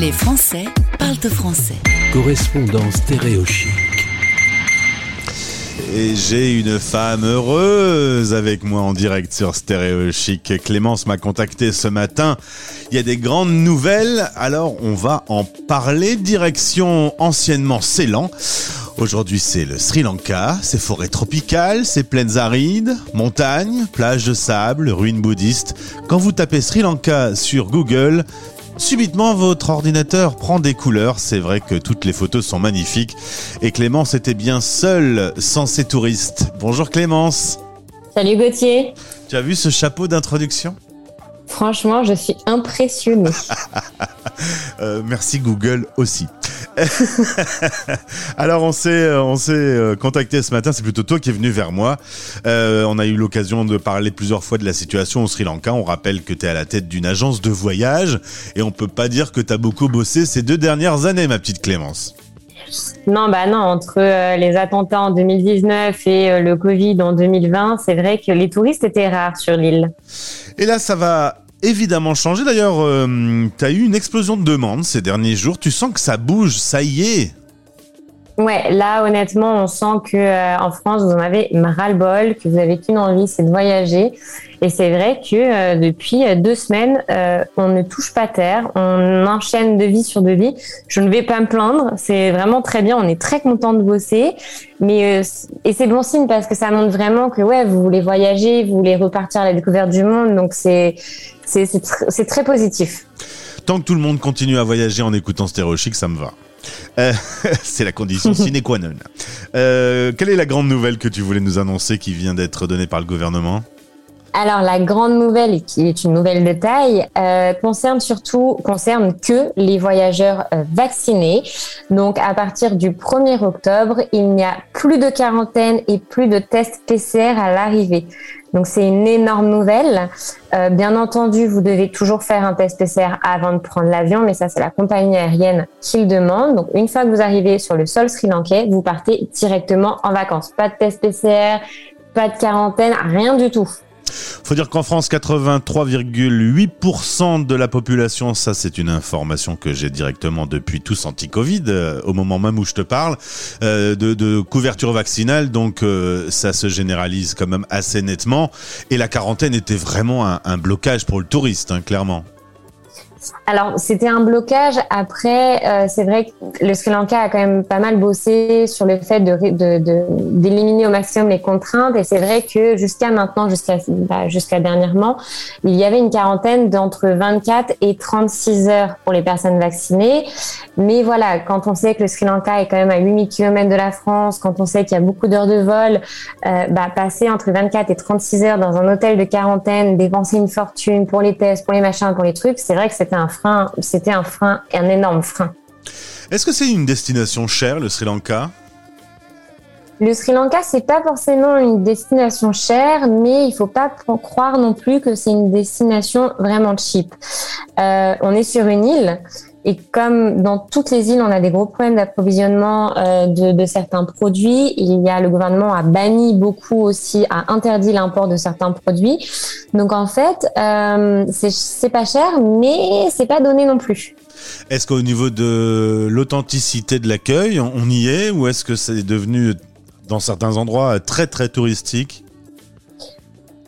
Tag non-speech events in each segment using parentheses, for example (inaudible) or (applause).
Les Français parlent français. Correspondance stéréochique. Et j'ai une femme heureuse avec moi en direct sur Stéréo Chic. Clémence m'a contacté ce matin. Il y a des grandes nouvelles, alors on va en parler. Direction anciennement Ceylan. Aujourd'hui, c'est le Sri Lanka, ses forêts tropicales, ses plaines arides, montagnes, plages de sable, ruines bouddhistes. Quand vous tapez Sri Lanka sur Google, Subitement, votre ordinateur prend des couleurs. C'est vrai que toutes les photos sont magnifiques. Et Clémence était bien seule sans ses touristes. Bonjour Clémence. Salut Gauthier. Tu as vu ce chapeau d'introduction? Franchement, je suis impressionnée. (laughs) Euh, merci Google aussi. (laughs) Alors on s'est euh, on s'est euh, contacté ce matin, c'est plutôt toi qui es venu vers moi. on a eu l'occasion de parler plusieurs fois de la situation au Sri Lanka. On rappelle que tu es à la tête d'une agence de voyage et on peut pas dire que tu as beaucoup bossé ces deux dernières années ma petite Clémence. Non, bah non, entre les attentats en 2019 et le Covid en 2020, c'est vrai que les touristes étaient rares sur l'île. Et là, ça va évidemment changé. D'ailleurs, euh, tu as eu une explosion de demandes ces derniers jours. Tu sens que ça bouge, ça y est. Ouais, là honnêtement, on sent que euh, en France, vous en avez ras-le-bol, que vous avez qu'une envie, c'est de voyager. Et c'est vrai que euh, depuis deux semaines, on ne touche pas terre, on enchaîne de vie sur de vie. Je ne vais pas me plaindre, c'est vraiment très bien, on est très content de bosser. Mais et c'est bon signe parce que ça montre vraiment que vous voulez voyager, vous voulez repartir à la découverte du monde, donc c'est c'est très positif. Tant que tout le monde continue à voyager en écoutant Stéréo Chic, ça me va. Euh, (laughs) c'est la condition sine qua non. Euh, quelle est la grande nouvelle que tu voulais nous annoncer qui vient d'être donnée par le gouvernement? Alors la grande nouvelle, qui est une nouvelle de taille, euh, concerne surtout concerne que les voyageurs vaccinés. Donc à partir du 1er octobre, il n'y a plus de quarantaine et plus de tests PCR à l'arrivée. Donc c'est une énorme nouvelle. Euh, bien entendu, vous devez toujours faire un test PCR avant de prendre l'avion, mais ça c'est la compagnie aérienne qui le demande. Donc une fois que vous arrivez sur le sol sri-lankais, vous partez directement en vacances. Pas de test PCR, pas de quarantaine, rien du tout. Faut dire qu'en France, 83,8% de la population, ça c'est une information que j'ai directement depuis tous anti-Covid, euh, au moment même où je te parle, euh, de, couverture vaccinale, donc euh, ça se généralise quand même assez nettement. Et la quarantaine était vraiment un, blocage pour le touriste, hein, clairement. Alors, c'était un blocage. Après, euh, c'est vrai que le Sri Lanka a quand même pas mal bossé sur le fait de, d'éliminer au maximum les contraintes. Et c'est vrai que jusqu'à maintenant, jusqu'à, bah, dernièrement, il y avait une quarantaine d'entre 24 et 36 heures pour les personnes vaccinées. Mais voilà, quand on sait que le Sri Lanka est quand même à 8000 km de la France, quand on sait qu'il y a beaucoup d'heures de vol, euh, bah, passer entre 24 et 36 heures dans un hôtel de quarantaine, dépenser une fortune pour les tests, pour les machins, pour les trucs, c'est vrai que c'était un frein, c'était un frein, un énorme frein. Est-ce que c'est une destination chère, le Sri Lanka? Le Sri Lanka, c'est pas forcément une destination chère, mais il faut pas croire non plus que c'est une destination vraiment cheap. Euh, on est sur une île, et comme dans toutes les îles, on a des gros problèmes d'approvisionnement euh, de, certains produits, il y a le gouvernement a banni beaucoup aussi, a interdit l'import de certains produits. Donc en fait, euh, c'est pas cher, mais c'est pas donné non plus. Est-ce qu'au niveau de l'authenticité de l'accueil, on y est, ou est-ce que c'est devenu dans certains endroits très très touristique?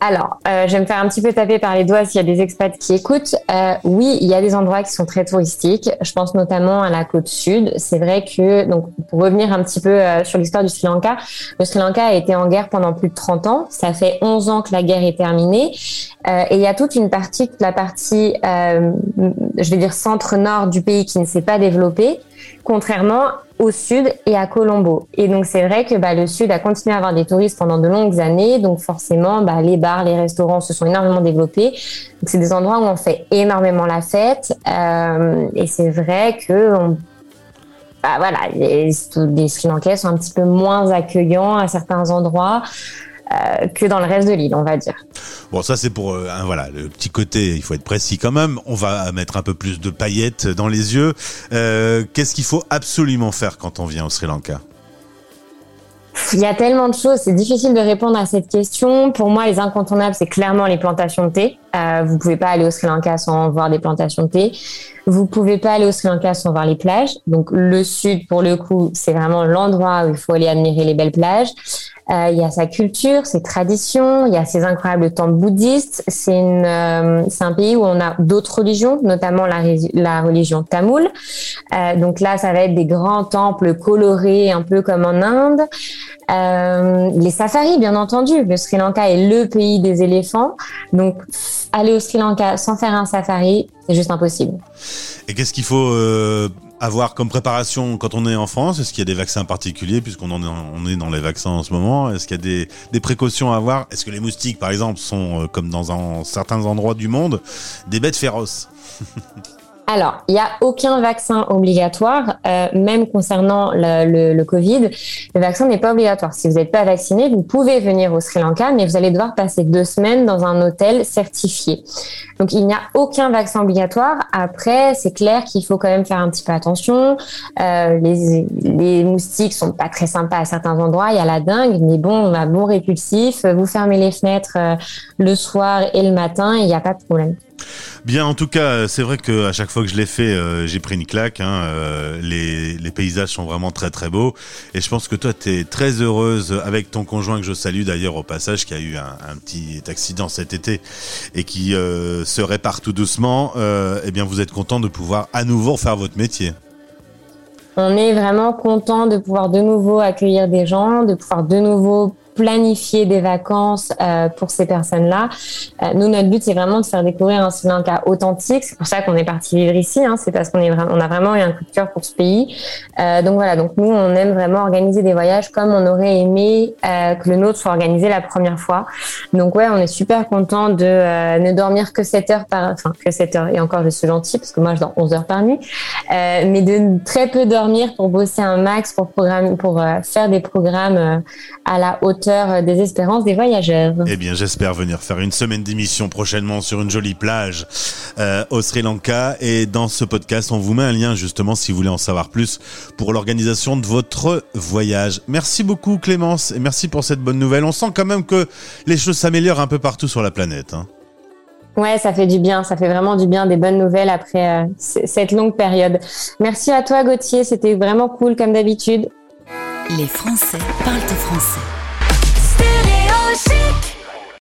Alors, euh, je vais me faire un petit peu taper par les doigts s'il y a des expats qui écoutent. Euh, oui, il y a des endroits qui sont très touristiques. Je pense notamment à la côte sud. C'est vrai que, donc, pour revenir un petit peu euh, sur l'histoire du Sri Lanka, le Sri Lanka a été en guerre pendant plus de 30 ans. Ça fait 11 ans que la guerre est terminée. et il y a toute une partie, la partie, je vais dire centre-nord du pays qui ne s'est pas développée contrairement au sud et à Colombo. Et donc c'est vrai que bah, le sud a continué à avoir des touristes pendant de longues années, donc forcément bah, les bars, les restaurants se sont énormément développés. Donc c'est des endroits où on fait énormément la fête, euh, et c'est vrai que bah, voilà, les, les Sri Lankais sont un petit peu moins accueillants à certains endroits. Euh, que dans le reste de l'île, on va dire. Bon, ça c'est pour euh, voilà le petit côté. Il faut être précis quand même. On va mettre un peu plus de paillettes dans les yeux. Euh, Qu'est-ce qu'il faut absolument faire quand on vient au Sri Lanka? Il y a tellement de choses, c'est difficile de répondre à cette question. Pour moi, les incontournables, c'est clairement les plantations de thé. Euh, vous pouvez pas aller au Sri Lanka sans voir des plantations de thé. Vous pouvez pas aller au Sri Lanka sans voir les plages. Donc le sud, pour le coup, c'est vraiment l'endroit où il faut aller admirer les belles plages. Euh, il y a sa culture, ses traditions, il y a ses incroyables temples bouddhistes. C'est euh, un pays où on a d'autres religions, notamment la, la religion tamoule. Euh, donc là, ça va être des grands temples colorés, un peu comme en Inde. Euh, les safaris, bien entendu. Le Sri Lanka est le pays des éléphants. Donc, aller au Sri Lanka sans faire un safari, c'est juste impossible. Et qu'est-ce qu'il faut euh, avoir comme préparation quand on est en France? Est-ce qu'il y a des vaccins particuliers puisqu'on en est, dans les vaccins en ce moment? Est-ce qu'il y a des, précautions à avoir? Est-ce que les moustiques, par exemple, sont euh, comme dans certains endroits du monde des bêtes féroces? (laughs) Alors, il n'y a aucun vaccin obligatoire, euh, même concernant le, le, le, Covid. Le vaccin n'est pas obligatoire. Si vous n'êtes pas vacciné, vous pouvez venir au Sri Lanka, mais vous allez devoir passer deux semaines dans un hôtel certifié. Donc, il n'y a aucun vaccin obligatoire. Après, c'est clair qu'il faut quand même faire un petit peu attention. Euh, les, les moustiques sont pas très sympas à certains endroits. Il y a la dingue, mais bon, on a bon répulsif. Vous fermez les fenêtres euh, le soir et le matin, il n'y a pas de problème. Bien, en tout cas, c'est vrai que à chaque fois que je l'ai fait, euh, j'ai pris une claque. Hein, euh, les, paysages sont vraiment très très beaux, et je pense que toi, tu es très heureuse avec ton conjoint que je salue d'ailleurs au passage, qui a eu un, petit accident cet été et qui euh, se répare tout doucement. eh bien, vous êtes content de pouvoir à nouveau faire votre métier. On est vraiment content de pouvoir de nouveau accueillir des gens, de pouvoir de nouveau planifier des vacances euh, pour ces personnes-là. Euh, nous, notre but, c'est vraiment de faire découvrir un Sri Lanka authentique. C'est pour ça qu'on est parti vivre ici. Hein. C'est parce qu'on est a vraiment eu un coup de cœur pour ce pays. Euh, donc voilà. Donc nous, on aime vraiment organiser des voyages comme on aurait aimé que le nôtre soit organisé la première fois. Donc ouais, on est super content de ne dormir que 7 heures par, enfin que 7 heures. Et encore, je suis gentille parce que moi, je dors 11 heures par nuit. Mais de très peu dormir pour bosser un max, pour programme, pour faire des programmes à la hauteur des espérances des voyageurs. Eh bien, j'espère venir faire une semaine d'émission prochainement sur une jolie plage euh, au Sri Lanka. Et dans ce podcast, on vous met un lien justement si vous voulez en savoir plus pour l'organisation de votre voyage. Merci beaucoup Clémence et merci pour cette bonne nouvelle. On sent quand même que les choses s'améliorent un peu partout sur la planète. Hein. Ouais, ça fait du bien, ça fait vraiment du bien, des bonnes nouvelles après euh, cette longue période. Merci à toi Gauthier, c'était vraiment cool comme d'habitude. Les Français parlent français.